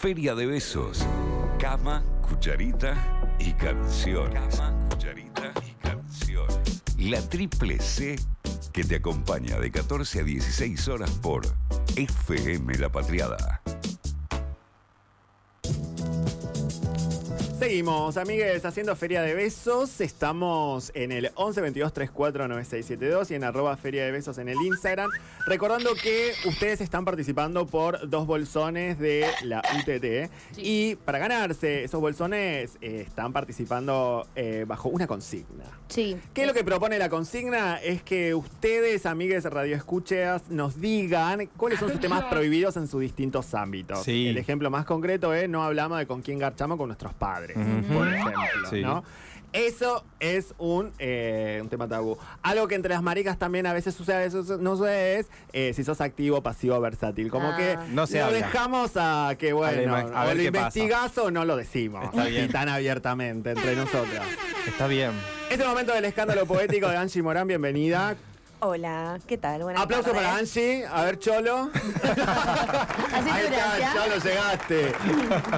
Feria de Besos. Cama, cucharita y canciones. Cama, cucharita y canciones. La triple C que te acompaña de 14 a 16 horas por FM La Patriada. Seguimos, amigues, haciendo Feria de Besos. Estamos en el 11 22 34 9672 y en arroba Feria de Besos en el Instagram. Recordando que ustedes están participando por dos bolsones de la UTT. Y para ganarse esos bolsones eh, están participando eh, bajo una consigna. Sí. ¿Qué es lo que propone la consigna? Es que ustedes, amigues Radio Escucheas, nos digan cuáles son sus temas prohibidos en sus distintos ámbitos. Sí. El ejemplo más concreto es no hablamos de con quién garchamos con nuestros padres. Por ejemplo, Sí. ¿no? Eso es un, eh, un tema tabú. Algo que entre las maricas también a veces sucede, a veces no sucede, es eh, si sos activo, pasivo, versátil. Como Ah. que No se lo habla. dejamos a que, bueno, A la ima- a o ver lo qué pasa. investigás o no lo decimos. Está así bien. tan abiertamente entre nosotras. Está bien. Es el momento del escándalo poético de Angie Morán, bienvenida. Hola, ¿qué tal? Buenas Aplauso tardes. para Angie. A ver, Cholo. Así Ahí está. Cholo, llegaste.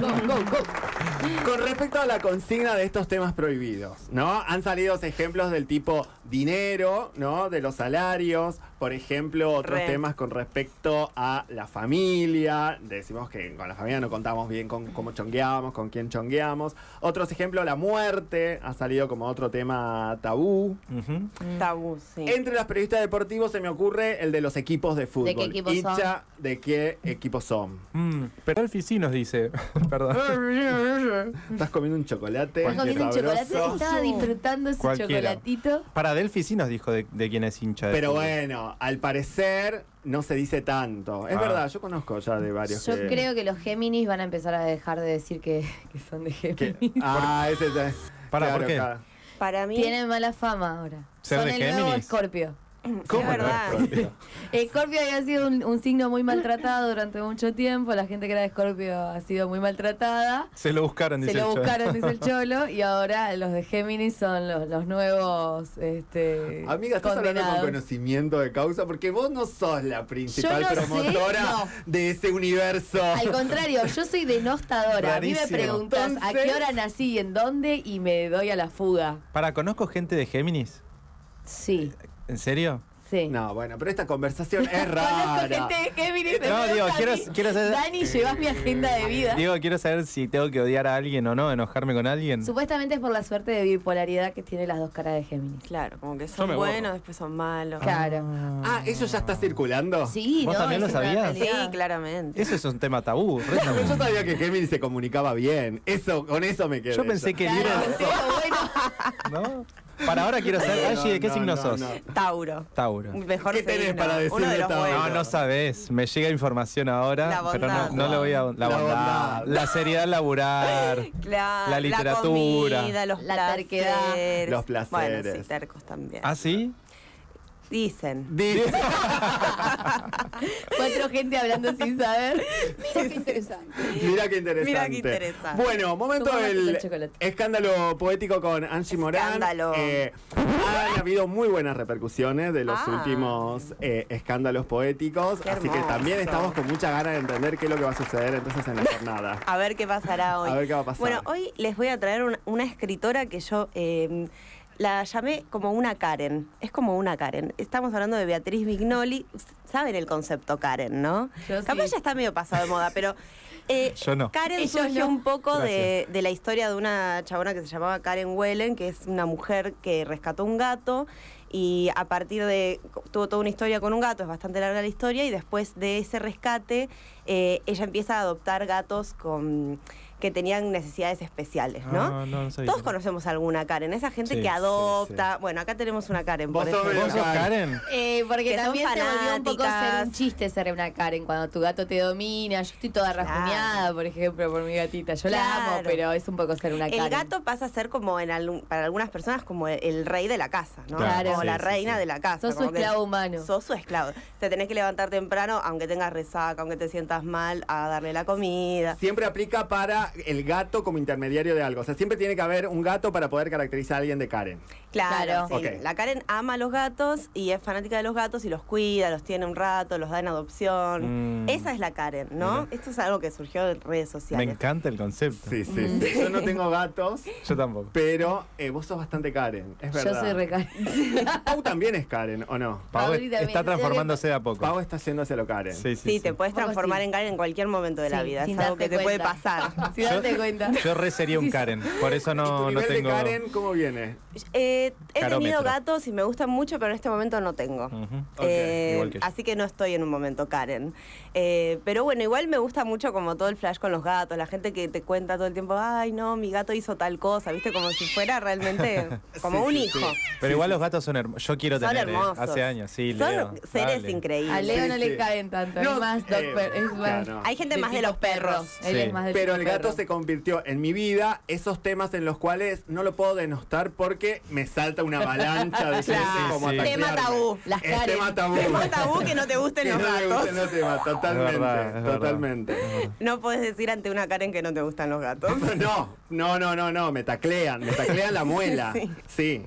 Go, go, go. Con respecto a la consigna de estos temas prohibidos, ¿no? Han salido ejemplos del tipo dinero, ¿no? De los salarios, por ejemplo, otros Re. temas con respecto a la familia. Decimos que con la familia no contamos bien con cómo chongueamos, con quién chongueamos. Otros ejemplos, la muerte ha salido como otro tema tabú. Tabú, sí. Entre los periodistas deportivos se me ocurre el de los equipos de fútbol. ¿De qué equipos son? Hincha de qué equipos son. Mm, pero Alfie sí nos dice. Perdón. Estás comiendo un chocolate. Estás comiendo un chocolate. Estaba disfrutando ese Cualquiera. chocolatito. Para Delphi sí nos dijo de, de quién es hincha. de Pero bueno, al parecer no se dice tanto. Es Ah. verdad, yo conozco ya de varios. Yo que- creo que los Géminis van a empezar a dejar de decir que, que son de Géminis. Ah, ese. te- Pará, ¿por qué? claro. Para mí, Tienen mala fama ahora. ¿Ser son de el nuevo Géminis? Escorpio. ¿Cómo es no? verdad. Escorpio había sido un, un signo muy maltratado durante mucho tiempo. La gente que era de Escorpio ha sido muy maltratada. Se lo buscaron, Se dice lo el Cholo. buscaron, dice el Cholo, y ahora los de Géminis son los, los nuevos este, Amiga, estás hablando con condenados. conocimiento de causa porque vos no sos la principal sé, promotora no. de ese universo. Al contrario, yo soy denostadora. A mí me preguntas a qué hora nací y en dónde y me doy a la fuga. Para, conozco gente de Géminis. Sí, ¿En serio? sí. No, bueno, pero esta conversación es rara. gente de Géminis. me No, digo, quiero- quiero saber- Dani, llevas mi agenda de vida. Digo, quiero saber si tengo que odiar a alguien o no, enojarme con alguien. Supuestamente es por la suerte de bipolaridad que tiene las dos caras de Géminis. claro, como que son buenos, después son malos. Claro. Ah, ¿eso ya está circulando? Sí, ¿Vos no, también lo sabías? Sí, claramente. Eso es un tema tabú. Yo sabía que Géminis se comunicaba bien. Eso, con eso me quedé. Yo pensé que Claro, pero bueno. ¿No? Para ahora quiero saber, Angie, ¿de qué no, signo no, sos? no. Tauro. Tauro. Mejor ¿Qué tenés signo, para decir Uno de de los Tauro? buenos. No, no sabés. Me llega información ahora, La pero no, bondad. no lo voy a. La, La bondad, bondad. la seriedad laburar. La, La literatura. La comida, los La terquedad. placeres. Los placeres. Bueno, sí, tercos también. ¿Ah, sí? Dicen. Dice- Cuatro gente hablando sin saber. Qué interesante. Mira qué interesante. Mira qué interesante. Bueno, momento del escándalo poético con Angie Morán. Escándalo. Eh, han habido muy buenas repercusiones de los Ah. últimos eh, escándalos poéticos. Qué así que también estamos con mucha ganas de entender qué es lo que va a suceder entonces en la jornada. A ver qué pasará hoy. A ver qué va a pasar. Bueno, hoy les voy a traer una, una escritora que yo eh, la llamé como una Karen. Es como una Karen. Estamos hablando de Beatriz Vignoli. Saben el concepto Karen, ¿no? Yo Capaz sí. ya está medio pasado de moda, pero. eh, Yo no. Karen surgió no. un poco de, de la historia de una chabona que se llamaba Karen Wellen, que es una mujer que rescató un gato y a partir de. tuvo toda una historia con un gato, es bastante larga la historia, y después de ese rescate, eh, ella empieza a adoptar gatos con que tenían necesidades especiales, ¿no? Ah, no, no sabía. Todos conocemos alguna Karen, esa gente Sí, que sí, adopta. Bueno, acá tenemos una Karen, Vos por. ¿Vos sos Karen? Eh, porque Que también se volvió un poco ser un chiste ser una Karen cuando tu gato te domina. Yo estoy toda Claro. rajuñada, por ejemplo, por mi gatita. Yo la amo, pero es un poco ser una Karen. El gato pasa a ser como en algún- para algunas personas como el, el rey de la casa, ¿no? Claro. Como Sí, la reina sí. de la casa. Sos su como que esclavo humano. Sos su esclavo. Te tenés que levantar temprano, aunque tengas resaca, aunque te sientas mal, a darle la comida. Siempre aplica para el gato como intermediario de algo. O sea, siempre tiene que haber un gato para poder caracterizar a alguien de Karen. Claro, sí. Ok. La Karen ama a los gatos y es fanática de los gatos y los cuida, los tiene un rato, los da en adopción. Mm. Esa es la Karen, ¿no? Esto es algo que surgió en redes Me sociales. encanta el concepto. Sí, sí, sí. Yo no tengo gatos, Yo tampoco. pero eh, vos sos bastante Karen. Es verdad. Yo soy recal. Pau también es Karen, ¿o no? Pau está transformándose de a poco. Pau está hacia lo Karen. Sí, sí, Sí, sí. te puedes transformar sí. en Karen en cualquier momento de la vida. sin Es algo que darte te puede pasar. Si date cuenta. Yo re sería un Karen, por eso ¿Y tu no, no nivel tengo. de Karen cómo viene? Eh, he Carómetro. tenido gatos y me gustan mucho, pero en este momento no tengo. Eh, igual que yo. así que no estoy en un momento Karen. Eh, pero bueno, igual me gusta mucho como todo el flash con los gatos, la gente que te cuenta todo el tiempo, ay no, mi gato hizo tal cosa, viste, como si fuera realmente como Sí, un sí, hijo. sí. Pero igual los gatos son hermosos. Yo quiero Son tener. eh, hermosos. Hace años, sí, Son Leo. seres dale. increíbles. A Leo no Sí, le sí. caen tanto, No, es más dog eh, per- es más claro. Hay gente más de los perros. Él Sí. es más de Pero el gato perro. se convirtió en mi vida esos temas en los cuales no lo puedo denostar porque me salta una avalancha de Claro. como a Sí. Tema tabú. Las Karen. tema tabú. Tema tabú que no te gusten Que los no gatos. gusten los temas, totalmente, Es verdad, es verdad. totalmente. No puedes decir ante una Karen que no te gustan los gatos. No, no, no, no, no, me taclean, me taclean la muela. Sí. Sí.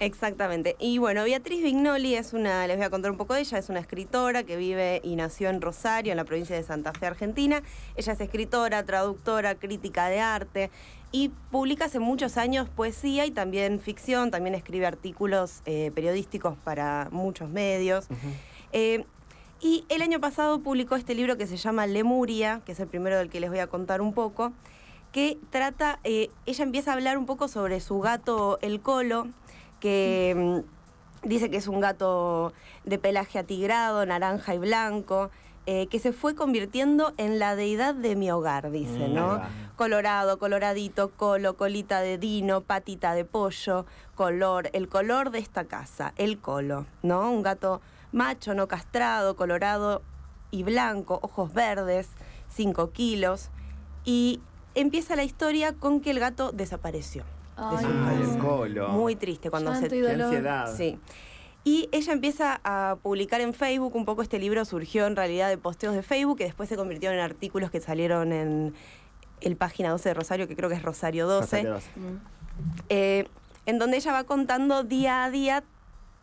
Exactamente. Y bueno, Beatriz Vignoli es una, les voy a contar un poco de ella, es una escritora que vive y nació en Rosario, en la provincia de Santa Fe, Argentina. Ella es escritora, traductora, crítica de arte y publica hace muchos años poesía y también ficción, también escribe artículos eh, periodísticos para muchos medios. Eh, y el año pasado publicó este libro que se llama Lemuria, que es el primero del que les voy a contar un poco, que trata, eh, ella empieza a hablar un poco sobre su gato El Colo, que mm, dice que es un gato de pelaje atigrado, naranja y blanco, eh, que se fue convirtiendo en la deidad de mi hogar, dice, Mm, ¿no? Colorado, coloradito, colo, colita de dino, patita de pollo, color, el color de esta casa, el colo, ¿no? Un gato macho, no castrado, colorado y blanco, ojos verdes, 5 kilos. Y empieza la historia con que el gato desapareció. de Ay, su. Ay, casa. el colo. Muy triste cuando Llanto se... y Qué dolor. ansiedad. Sí. Y ella empieza a publicar en Facebook, un poco este libro surgió en realidad de posteos de Facebook, que después se convirtieron en artículos que salieron en el página 12 de Rosario, que creo que es Rosario 12, Rosario dos. Mm. eh, en donde ella va contando día a día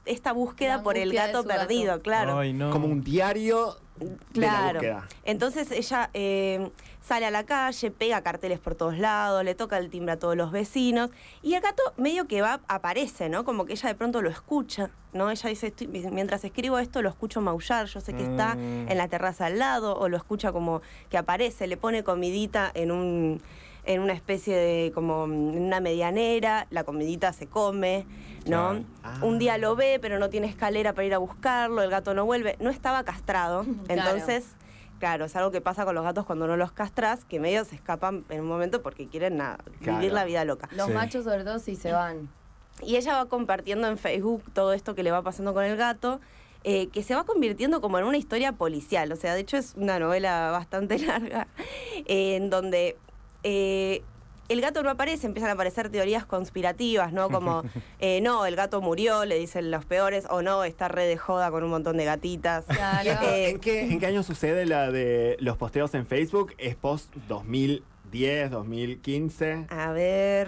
esta búsqueda por el de gato perdido, claro. Ay, no. Como un diario de la Claro. búsqueda. Entonces ella eh, sale a la calle, pega carteles por todos lados, le toca el timbre a todos los vecinos y el gato medio que va, aparece, ¿no? Como que ella de pronto lo escucha, ¿no? Ella dice, "Estoy- mientras escribo esto lo escucho maullar, yo sé que está Mm. en la terraza al lado o lo escucha como que aparece, le pone comidita en un en una especie de como en una medianera, la comidita se come, ¿no? Claro. Ah. Un día lo ve, pero no tiene escalera para ir a buscarlo, el gato no vuelve, no estaba castrado, Claro. entonces Claro, es algo que pasa con los gatos cuando no los castras, que medio se escapan en un momento porque quieren nada, Claro. vivir la vida loca. Los Sí. machos sobre todo sí se van. Y ella va compartiendo en Facebook todo esto que le va pasando con el gato, eh, que se va convirtiendo como en una historia policial. O sea, de hecho es una novela bastante larga, eh, en donde eh, el gato no aparece, empiezan a aparecer teorías conspirativas, ¿no? Como, eh, no, el gato murió, le dicen los peores, o no, está re de joda con un montón de gatitas. Claro. Eh, ¿En qué, ¿En qué año sucede la de los posteos en Facebook? ¿Es post 2010, 2015? A ver...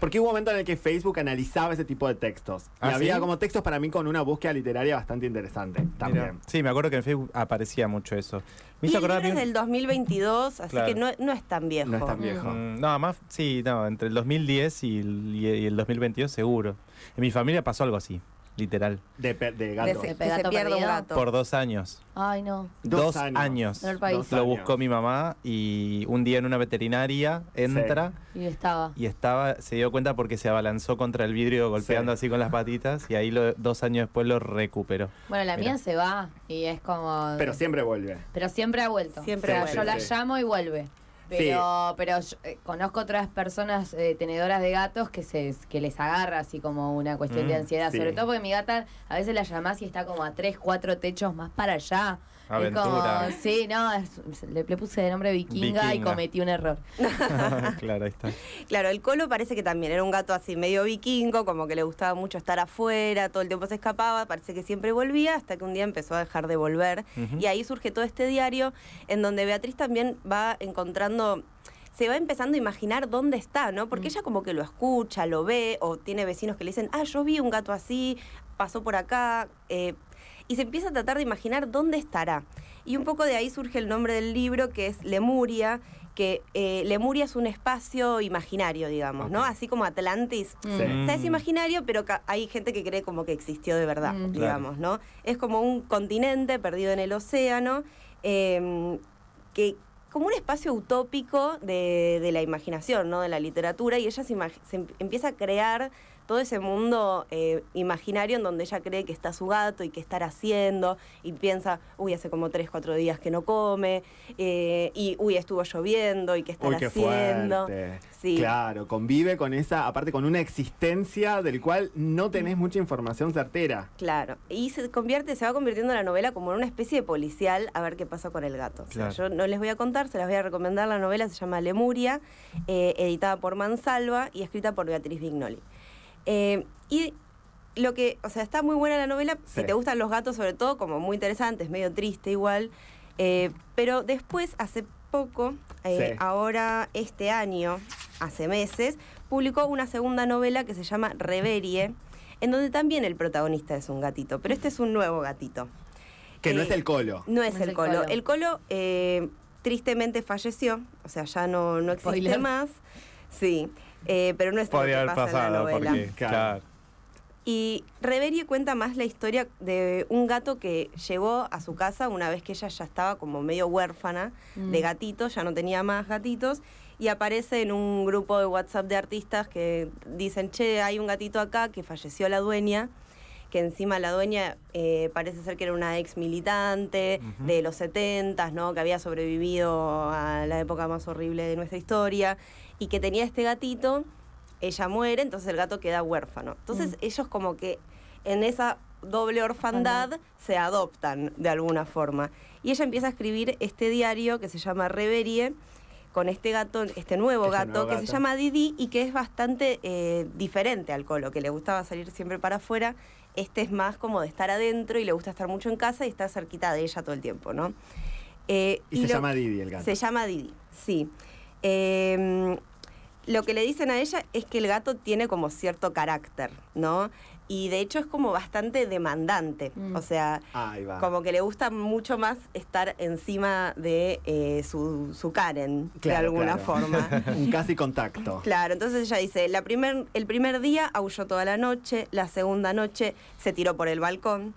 Porque hubo un momento en el que Facebook analizaba ese tipo de textos. Y ¿Ah, había sí? como textos para mí con una búsqueda literaria bastante interesante Mira. también. Sí, me acuerdo que en Facebook aparecía mucho eso. Me Y hizo el acordar es del 2022, así Claro. que no, no es tan viejo. No es tan viejo. Mm, No, más, sí, no, entre el 2010 y el, y el 2022 seguro. En mi familia pasó algo así, literal. De, pe- de De gatos. se- De que se gato pierde un perdido. gato. Por dos años. Ay, no. Dos Dos, años. años. Dolor país. Dos Lo años. buscó mi mamá y un día en una veterinaria entra Y estaba. y estaba, se dio cuenta porque se abalanzó contra el vidrio golpeando Sí. así con las patitas y ahí lo- dos años después lo recuperó. Bueno, la Mira. mía se va y es como. Pero siempre vuelve. Pero siempre ha vuelto. Siempre O sea, yo la Sí. llamo y vuelve. Pero, pero yo, eh, conozco otras personas eh, tenedoras de gatos que se que les agarra así como una cuestión de Mm, ansiedad. sí. Sobre todo porque mi gata a veces la llamás y está como a tres, cuatro techos más para allá. Aventura. como, sí, no, es- le, le puse de nombre vikinga, y cometí un error. claro, ahí está. Claro, el Colo parece que también era un gato así medio vikingo, como que le gustaba mucho estar afuera, todo el tiempo se escapaba, parece que siempre volvía, hasta que un día empezó a dejar de volver. Y ahí surge todo este diario, en donde Beatriz también va encontrando se va empezando a imaginar dónde está, ¿no? Porque ella como que lo escucha, lo ve, o tiene vecinos que le dicen, ah, yo vi un gato así, pasó por acá, eh, y se empieza a tratar de imaginar dónde estará. Y un poco de ahí surge el nombre del libro, que es Lemuria, que eh, Lemuria es un espacio imaginario, digamos, ¿no? Así como Atlantis. Sí. O sea, es imaginario, pero hay gente que cree como que existió de verdad, Mm. digamos, ¿no? Es como un continente perdido en el océano, eh, que como un espacio utópico de, de la imaginación, ¿no? De la literatura, y ella se em- empieza a crear todo ese mundo eh, imaginario en donde ella cree que está su gato y que estar haciendo, y piensa, uy, hace como tres, cuatro días que no come, eh, y uy, estuvo lloviendo, y que estar Uy, qué haciendo. fuerte. Sí. Claro, convive con esa, aparte con una existencia del cual no tenés mucha información certera. Claro, y se convierte, se va convirtiendo la novela como en una especie de policial a ver qué pasa con el gato. O sea, yo no les voy a contar, se las voy a recomendar. La novela se llama Lemuria, eh, editada por Mansalva y escrita por Beatriz Vignoli. Eh, y lo que, o sea, está muy buena la novela, Sí. si te gustan los gatos sobre todo, como muy interesante, es medio triste igual. Eh, pero después, hace poco, eh, Sí. ahora este año, hace meses, publicó una segunda novela que se llama Reverie, en donde también el protagonista es un gatito, pero este es un nuevo gatito. Que no es el colo. No es el colo. colo. El colo eh, tristemente falleció, o sea, ya no, no existe Spoiler. más. Sí, eh, pero no es lo que Podría haber pasa en la pasado, novela. porque, Claro. claro. Y Reverie cuenta más la historia de un gato que llegó a su casa una vez que ella ya estaba como medio huérfana Mm. de gatitos, ya no tenía más gatitos, y aparece en un grupo de WhatsApp de artistas que dicen, che, hay un gatito acá que falleció la dueña, que encima la dueña eh, parece ser que era una ex militante de los 70, ¿no? que había sobrevivido a la época más horrible de nuestra historia, y que tenía este gatito ella muere, entonces el gato queda huérfano. Entonces ellos como que en esa doble orfandad se adoptan de alguna forma. Y ella empieza a escribir este diario que se llama Reverie, con este gato, este nuevo Este gato nuevo que gato. se llama Didi y que es bastante eh, diferente al colo, que le gustaba salir siempre para afuera. Este es más como de estar adentro y le gusta estar mucho en casa y estar cerquita de ella todo el tiempo, ¿no? Eh, Y se lo- llama Didi el gato. se llama Didi, sí. Eh, lo que le dicen a ella es que el gato tiene como cierto carácter, ¿no? Y de hecho es como bastante demandante. Mm. O sea, como que le gusta mucho más estar encima de eh, su, su Karen, de alguna claro. forma. Un casi contacto. Claro, entonces ella dice, la primer, el primer día aulló toda la noche, la segunda noche se tiró por el balcón.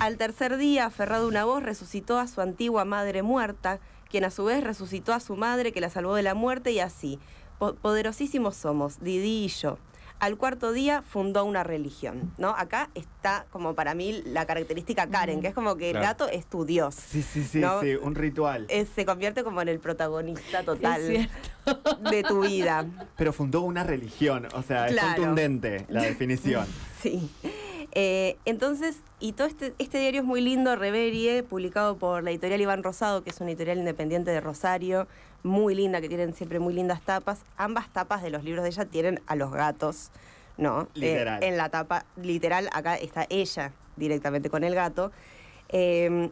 Al tercer día, aferrado una voz, resucitó a su antigua madre muerta, quien a su vez resucitó a su madre que la salvó de la muerte y así. Po- poderosísimos somos, Didi y yo. Al cuarto día fundó una religión, ¿no? Acá está como para mí la característica Karen, que es como que el Claro. gato es tu dios. Sí, sí, sí, ¿No? sí, un ritual. Eh, se convierte como en el protagonista total Es de tu vida. Pero fundó una religión, o sea, es Claro. contundente la definición. Sí. Eh, entonces, y todo este, este diario es muy lindo, Reverie, publicado por la editorial Iván Rosado, que es una editorial independiente de Rosario, muy linda, que tienen siempre muy lindas tapas. Ambas tapas de los libros de ella tienen a los gatos, ¿no? Eh, Literal. en la tapa, literal, acá está ella directamente con el gato. Eh,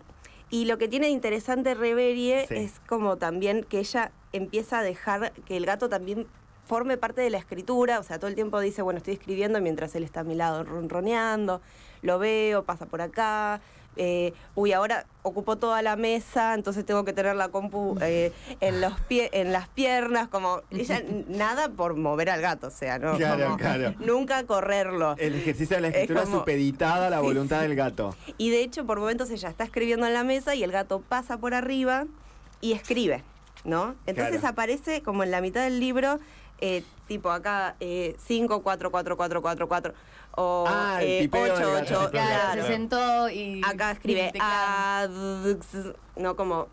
y lo que tiene de interesante Reverie Sí. es como también que ella empieza a dejar que el gato también forme parte de la escritura, o sea, todo el tiempo dice, bueno, estoy escribiendo mientras él está a mi lado ronroneando, lo veo, pasa por acá, eh, uy, ahora ocupo toda la mesa, entonces tengo que tener la compu eh, en, los pie, en las piernas, como ella nada por mover al gato, o sea, ¿no? Claro, Como claro. Nunca correrlo. El ejercicio de la Es escritura como- supeditada a la Sí, voluntad del gato. Y de hecho, por momentos ella está escribiendo en la mesa y el gato pasa por arriba y escribe, ¿no? Entonces Claro. aparece como en la mitad del libro, eh, tipo acá, eh, 5, 4, 4, 4, 4, 4, o Ah, el eh, tipeo del 8, gato, 8, el tipeo del Claro, gato. se sentó y. Acá escribe y no como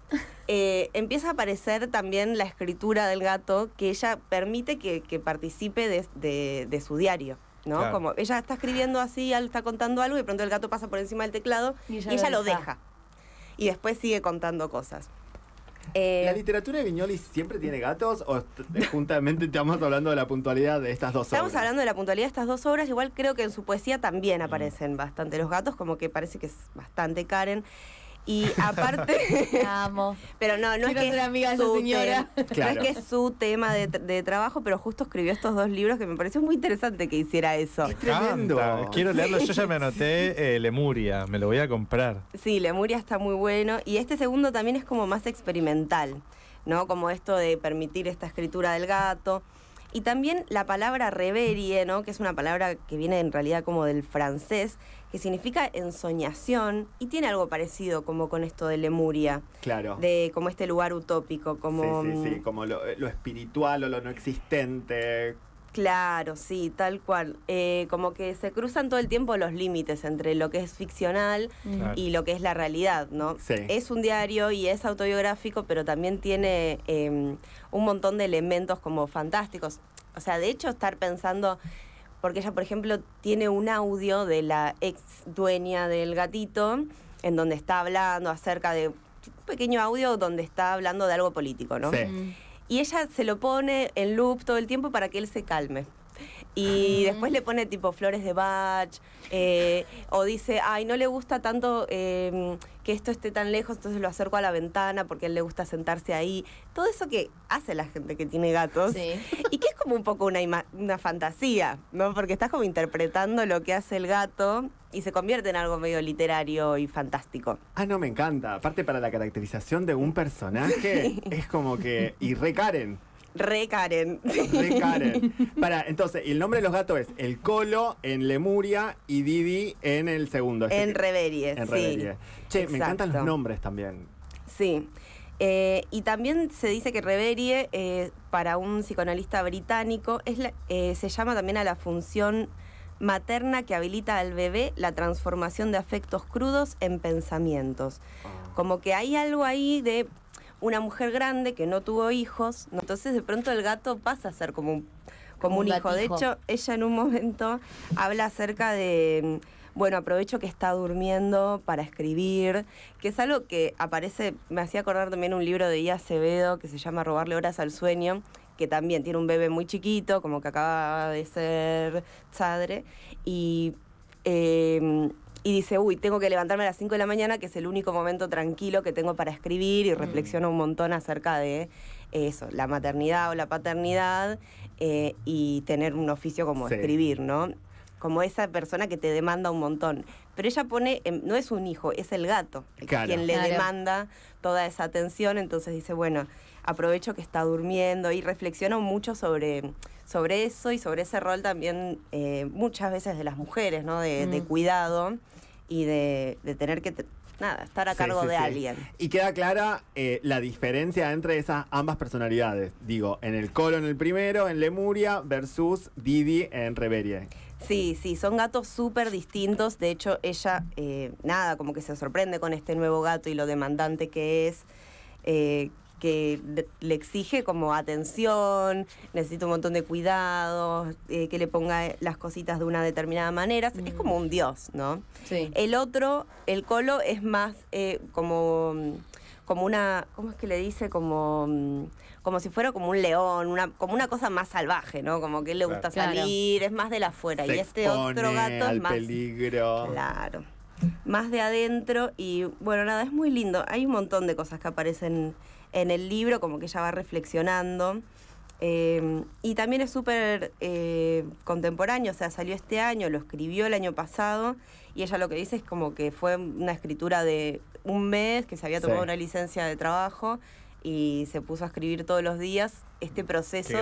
eh, empieza a aparecer también la escritura del gato que ella permite que, que participe de, de- de su diario. ¿no? Claro. Como ella está escribiendo así, al- está contando algo y de pronto el gato pasa por encima del teclado y ella, lo deja. Y después sigue contando cosas. Eh, ¿La literatura de Viñoli siempre tiene gatos o t- juntamente estamos hablando de la puntualidad de estas dos Estamos obras? hablando de la puntualidad de estas dos obras, igual creo que en su poesía también aparecen bastante los gatos, como que parece que es bastante Karen. Y aparte, La amo. pero no, no es que ser es amiga de esa su señora. tem- Claro. No es que es su tema de, de trabajo, pero justo escribió estos dos libros que me pareció muy interesante que hiciera eso. Tremendo. Canta. Quiero leerlo. Yo ya me anoté eh, Lemuria. Me lo voy a comprar. Sí, Lemuria está muy bueno. Y este segundo también es como más experimental, ¿no? Como esto de permitir esta escritura del gato. Y también la palabra reverie, ¿no? Que es una palabra que viene en realidad como del francés, que significa ensoñación y tiene algo parecido como con esto de Lemuria, Claro. de como este lugar utópico, como... Sí, sí, sí, mm, como lo, lo espiritual o lo no existente. Claro, sí, tal cual. Eh, como que se cruzan todo el tiempo los límites entre lo que es ficcional Claro. y lo que es la realidad, ¿no? Sí. Es un diario y es autobiográfico, pero también tiene eh, un montón de elementos como fantásticos. O sea, de hecho, estar pensando, porque ella, por ejemplo, tiene un audio de la ex dueña del gatito, en donde está hablando acerca de un pequeño audio donde está hablando de algo político, ¿no? Sí. Y ella se lo pone en loop todo el tiempo para que él se calme. Y después le pone tipo flores de Bach, eh, o dice, ay, no le gusta tanto eh, que esto esté tan lejos, entonces lo acerco a la ventana porque a él le gusta sentarse ahí. Todo eso que hace la gente que tiene gatos. Sí. Y que es como un poco una, una fantasía, ¿no? Porque estás como interpretando lo que hace el gato y se convierte en algo medio literario y fantástico. Ah, no, me encanta. Aparte para la caracterización de un personaje, es como que... Y re Karen. Re Karen. Re Karen. Para, entonces, y el nombre de los gatos es El Colo en Lemuria y Didi en el segundo. este En Reverie, En sí. Reverie. Che, me encantan los nombres también. Sí. Eh, y también se dice que Reverie, eh, para un psicoanalista británico, es la- eh, se llama también a la función materna que habilita al bebé la transformación de afectos crudos en pensamientos. Como que hay algo ahí de una mujer grande que no tuvo hijos, entonces de pronto el gato pasa a ser como un, como Como un hijo. De hecho, ella en un momento habla acerca de, mm, bueno, aprovecho que está durmiendo para escribir, que es algo que aparece, me hacía acordar también un libro de Ia Acevedo que se llama Robarle horas al sueño, que también tiene un bebé muy chiquito, como que acaba de ser padre, y, eh, y dice, uy, tengo que levantarme a las 5 de la mañana, que es el único momento tranquilo que tengo para escribir, y reflexiona un montón acerca de eso, la maternidad o la paternidad, eh, y tener un oficio como Sí. escribir, ¿no? Como esa persona que te demanda un montón. Pero ella pone, no es un hijo, es el gato, Claro. quien le Claro. demanda toda esa atención. Entonces dice, bueno, aprovecho que está durmiendo y reflexiona mucho sobre, sobre eso y sobre ese rol también eh, muchas veces de las mujeres, ¿no? De, de Mm. cuidado y de, de tener que, nada, estar a Sí, cargo sí, de sí. alguien. Y queda clara eh, la diferencia entre esas ambas personalidades. Digo, en el Colo en el primero, en Lemuria, versus Didi en Reverie. Sí, sí, son gatos súper distintos. De hecho, ella, eh, nada, como que se sorprende con este nuevo gato y lo demandante que es, eh, que le- le exige como atención, necesita un montón de cuidados, eh, que le ponga las cositas de una determinada manera. Es como un dios, ¿no? Sí. El otro, el colo, es más eh, como, como una, ¿cómo es que le dice? Como, mm, como si fuera como un león, una, como una cosa más salvaje, ¿no? Como que él le gusta Claro. salir, es más de la afuera. Se y este otro gato al es más... peligro. Claro. Más de adentro y bueno, nada, es muy lindo. Hay un montón de cosas que aparecen en el libro, como que ella va reflexionando. Eh, y también es súper eh, contemporáneo, o sea, salió este año, lo escribió el año pasado y ella lo que dice es como que fue una escritura de un mes, que se había tomado Sí. una licencia de trabajo y se puso a escribir todos los días este proceso.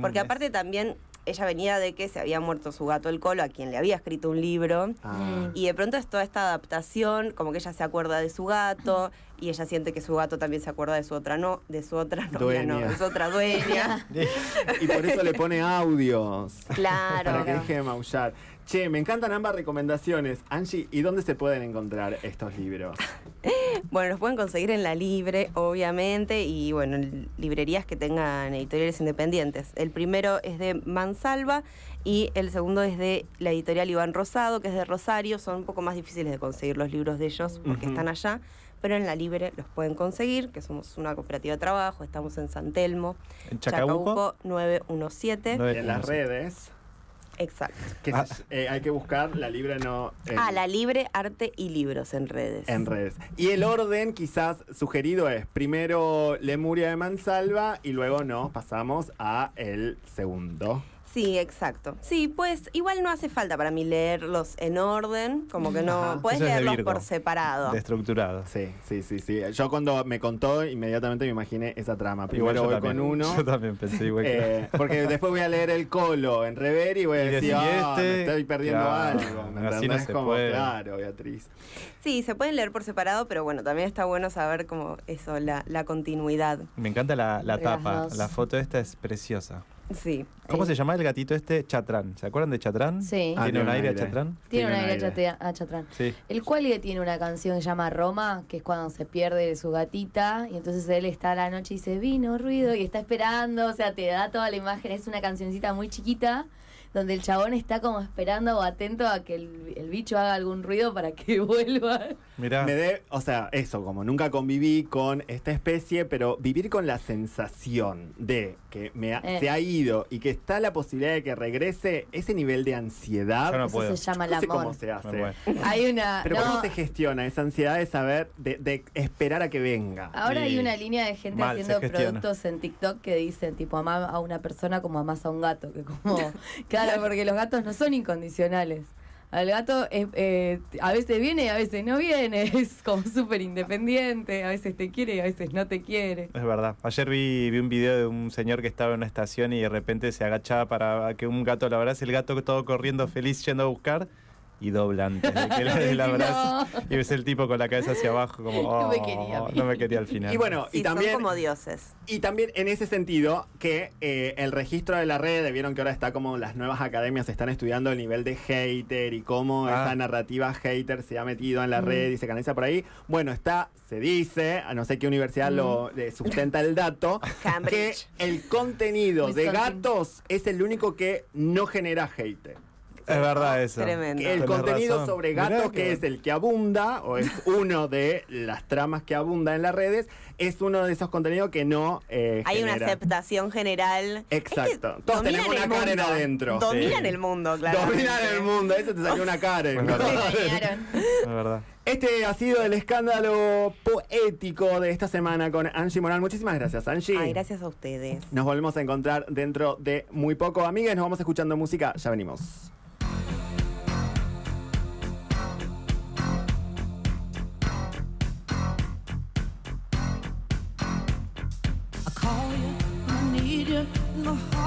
Porque aparte también ella venía de que se había muerto su gato el colo, a quien le había escrito un libro. Ah. Y de pronto es toda esta adaptación, como que ella se acuerda de su gato y ella siente que su gato también se acuerda de su otra no, de su otra novia, no, de su otra dueña. Y por eso le pone audios. claro. Para que deje de maullar. Che, me encantan ambas recomendaciones. Angie, ¿y dónde se pueden encontrar estos libros? Bueno, los pueden conseguir en la Libre, obviamente, y bueno, en librerías que tengan editoriales independientes. El primero es de Mansalva y el segundo es de la editorial Iván Rosado, que es de Rosario. Son un poco más difíciles de conseguir los libros de ellos porque están allá, pero en la Libre los pueden conseguir, que somos una cooperativa de trabajo, estamos en San Telmo, En Chacabuco. 917. Nueve- En las redes. Exacto. Que Ah. eh, hay que buscar la libre no. en- Ah, la libre arte y libros en redes. En redes. Y el orden quizás sugerido es primero Lemuria de Mansalva y luego nos pasamos a el segundo. Sí, exacto. Sí, pues igual no hace falta para mí leerlos en orden, como que no. Ajá. Puedes Eso es de leerlos Virgo. por separado. Destructurado. Sí, sí, sí, sí. Yo cuando me contó, inmediatamente me imaginé esa trama. Primero yo voy también. con uno. Yo también pensé igual que eh, porque después voy a leer el colo en rever y voy a Y decir, ah, me estoy perdiendo claro, algo. ¿me así no entendés? se Como, puede. Claro, Beatriz. Sí, se pueden leer por separado, pero bueno, también está bueno saber como eso, la, la continuidad. Me encanta la, la tapa. La foto esta es preciosa. Sí. ¿Cómo Eh. se llama el gatito este? Chatrán. ¿Se acuerdan de Chatrán? Sí. Ah, ¿Tiene un aire a Chatrán? Tiene un un aire aire. a Chatrán. Sí. El cual tiene una canción que se llama Roma, que es cuando se pierde su gatita, y entonces él está a la noche y dice, vino, ruido, y está esperando, o sea, te da toda la imagen, es una cancioncita muy chiquita, donde el chabón está como esperando o atento a que el, el bicho haga algún ruido para que vuelva. Mirá. Me de, o sea, eso, como nunca conviví con esta especie, pero vivir con la sensación de que me ha- Eh. se ha ido y que está la posibilidad de que regrese, ese nivel de ansiedad, Yo no Eso puedo. se llama el no sé amor. cómo se hace. Hay una... Pero no, ¿cómo se gestiona esa ansiedad de saber, de, de esperar a que venga? Ahora hay una línea de gente Mal, haciendo productos en TikTok que dicen tipo amá a una persona como amás a un gato, que como claro, porque los gatos no son incondicionales. Al gato es, eh, a veces viene y a veces no viene, es como súper independiente, a veces te quiere y a veces no te quiere. Es verdad. Ayer vi, vi un video de un señor que estaba en una estación y de repente se agachaba para que un gato lo abrace. El gato todo corriendo feliz yendo a buscar y dobla antes de que le dé el No. abrazo. Y ves el tipo con la cabeza hacia abajo como, No me "Oh, quería a mí". no me quería al final. Y bueno, Sí, y también... son como dioses. Y también en ese sentido que eh, el registro de la red, vieron que ahora está como las nuevas academias están estudiando el nivel de hater y cómo Ah. esa narrativa hater se ha metido en la Mm. red y se canaliza por ahí. Bueno, está, se dice, a no sé qué universidad lo le sustenta el dato, que el contenido de gatos es el único que no genera hater. Es verdad eso. Tremendo. El Tenés contenido razón. sobre Mirá gatos, que es el que abunda, o es uno de las tramas que abunda en las redes, es uno de esos contenidos que no eh, Hay una aceptación general. Exacto. Es que Todos dominan tenemos una Karen mundo. adentro. Dominan Sí. el mundo, claro. Dominar el mundo, eso te salió una Karen. ¿no? Es verdad. Este ha sido el escándalo poético de esta semana con Angie Moral. Muchísimas gracias, Angie. Ay, gracias a ustedes. Nos volvemos a encontrar dentro de muy poco. Amigas, nos vamos escuchando música. Ya venimos. you my heart